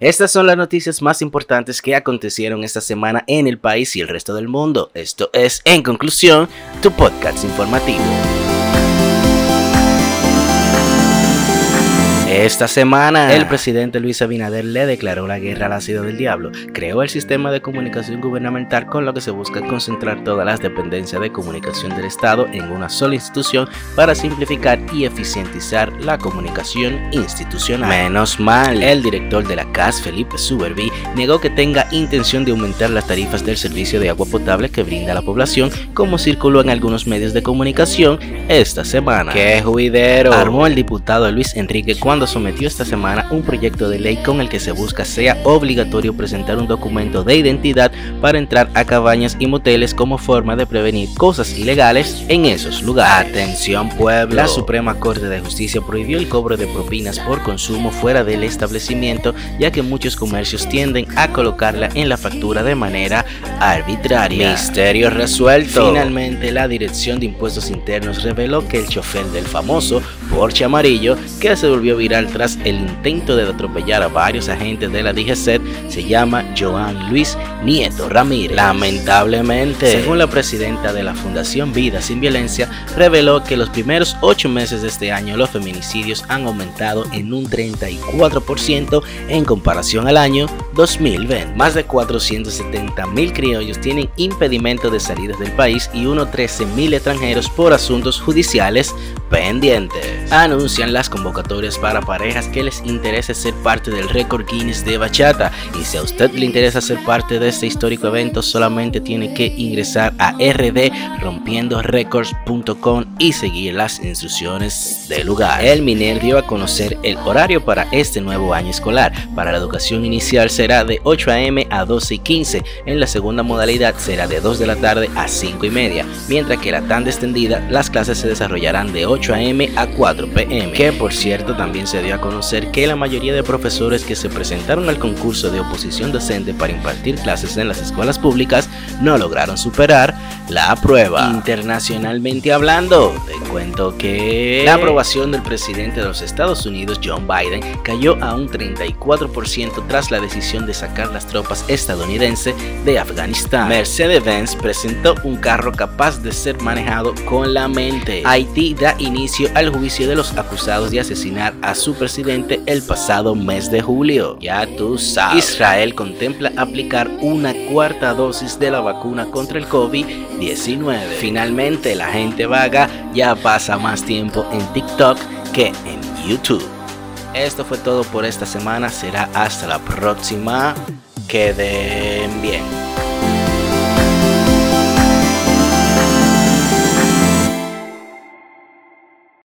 Estas son las noticias más importantes que acontecieron esta semana en el país y el resto del mundo. Esto es, en conclusión, tu podcast informativo. Esta semana, el presidente Luis Abinader le declaró la guerra al ácido del diablo, creó el sistema de comunicación gubernamental con lo que se busca concentrar todas las dependencias de comunicación del Estado en una sola institución para simplificar y eficientizar la comunicación institucional. Menos mal, el director de la CAS, Felipe Suberby, negó que tenga intención de aumentar las tarifas del servicio de agua potable que brinda a la población, como circuló en algunos medios de comunicación esta semana. ¡Qué juidero! Armó el diputado Luis Enrique cuando sometió esta semana un proyecto de ley con el que se busca sea obligatorio presentar un documento de identidad para entrar a cabañas y moteles como forma de prevenir cosas ilegales en esos lugares. Atención pueblo. La Suprema Corte de Justicia prohibió el cobro de propinas por consumo fuera del establecimiento ya que muchos comercios tienden a colocarla en la factura de manera arbitraria. Misterio resuelto. Finalmente la Dirección de Impuestos Internos reveló que el chofer del famoso Porsche amarillo que se volvió viral tras el intento de atropellar a varios agentes de la DGC se llama Joan Luis Nieto Ramírez. Lamentablemente, según la presidenta de la Fundación Vida Sin Violencia, reveló que los primeros ocho meses de este año los feminicidios han aumentado en un 34% en comparación al año 2020. Más de 470 mil criollos tienen impedimento de salida del país y unos 13 mil extranjeros por asuntos judiciales pendientes. Anuncian las convocatorias para parejas que les interese ser parte del récord Guinness de bachata y si a usted le interesa ser parte de este histórico evento solamente tiene que ingresar a rdrompiendorecords.com y seguir las instrucciones del lugar. El Miner dio a conocer el horario para este nuevo año escolar. Para la educación inicial será de 8 am a 12 y 15, en la segunda modalidad será de 2 de la tarde a 5 y media, mientras que la tanda extendida las clases se desarrollarán de 8 am a 4 pm, que por cierto también se dio a conocer que la mayoría de profesores que se presentaron al concurso de oposición docente para impartir clases en las escuelas públicas no lograron superar la prueba. Internacionalmente hablando, cuento que la aprobación del presidente de los Estados Unidos, John Biden, cayó a un 34% tras la decisión de sacar las tropas estadounidenses de Afganistán. Mercedes-Benz presentó un carro capaz de ser manejado con la mente. Haití da inicio al juicio de los acusados de asesinar a su presidente el pasado mes de julio. Ya tú sabes. Israel contempla aplicar una cuarta dosis de la vacuna contra el COVID-19. Finalmente, la gente vaga ya pasa más tiempo en TikTok que en YouTube. Esto fue todo por esta semana. Será hasta la próxima. Queden bien.